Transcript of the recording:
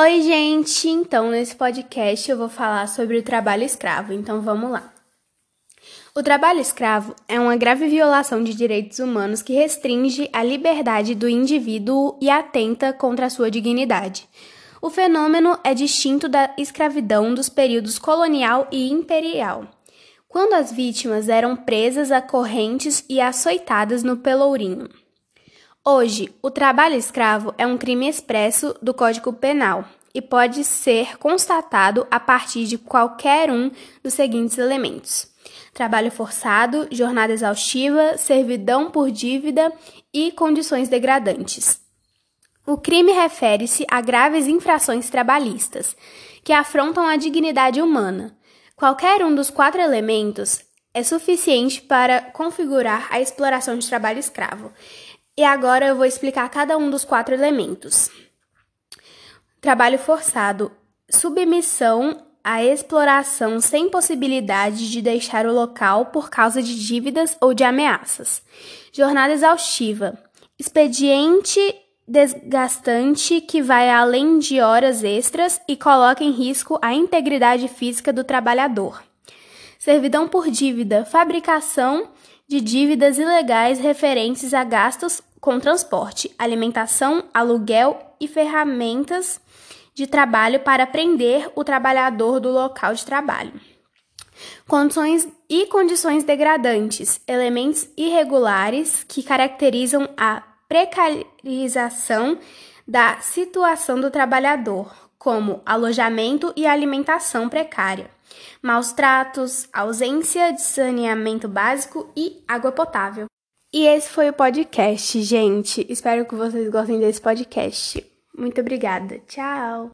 Oi, gente! Então, nesse podcast eu vou falar sobre o trabalho escravo, então vamos lá. O trabalho escravo é uma grave violação de direitos humanos que restringe a liberdade do indivíduo e atenta contra a sua dignidade. O fenômeno é distinto da escravidão dos períodos colonial e imperial, quando as vítimas eram presas a correntes e açoitadas no pelourinho. Hoje, o trabalho escravo é um crime expresso do Código Penal e pode ser constatado a partir de qualquer um dos seguintes elementos: trabalho forçado, jornada exaustiva, servidão por dívida e condições degradantes. O crime refere-se a graves infrações trabalhistas que afrontam a dignidade humana. Qualquer um dos quatro elementos é suficiente para configurar a exploração de trabalho escravo. E agora eu vou explicar cada um dos quatro elementos. Trabalho forçado, submissão à exploração sem possibilidade de deixar o local por causa de dívidas ou de ameaças. Jornada exaustiva, expediente desgastante que vai além de horas extras e coloca em risco a integridade física do trabalhador. Servidão por dívida, fabricação de dívidas ilegais referentes a gastos com transporte, alimentação, aluguel e ferramentas de trabalho para prender o trabalhador do local de trabalho. Condições e condições degradantes, elementos irregulares que caracterizam a precarização da situação do trabalhador, como alojamento e alimentação precária maus tratos, ausência de saneamento básico e água potável. E esse foi o podcast, gente. Espero que vocês gostem desse podcast. Muito obrigada. Tchau!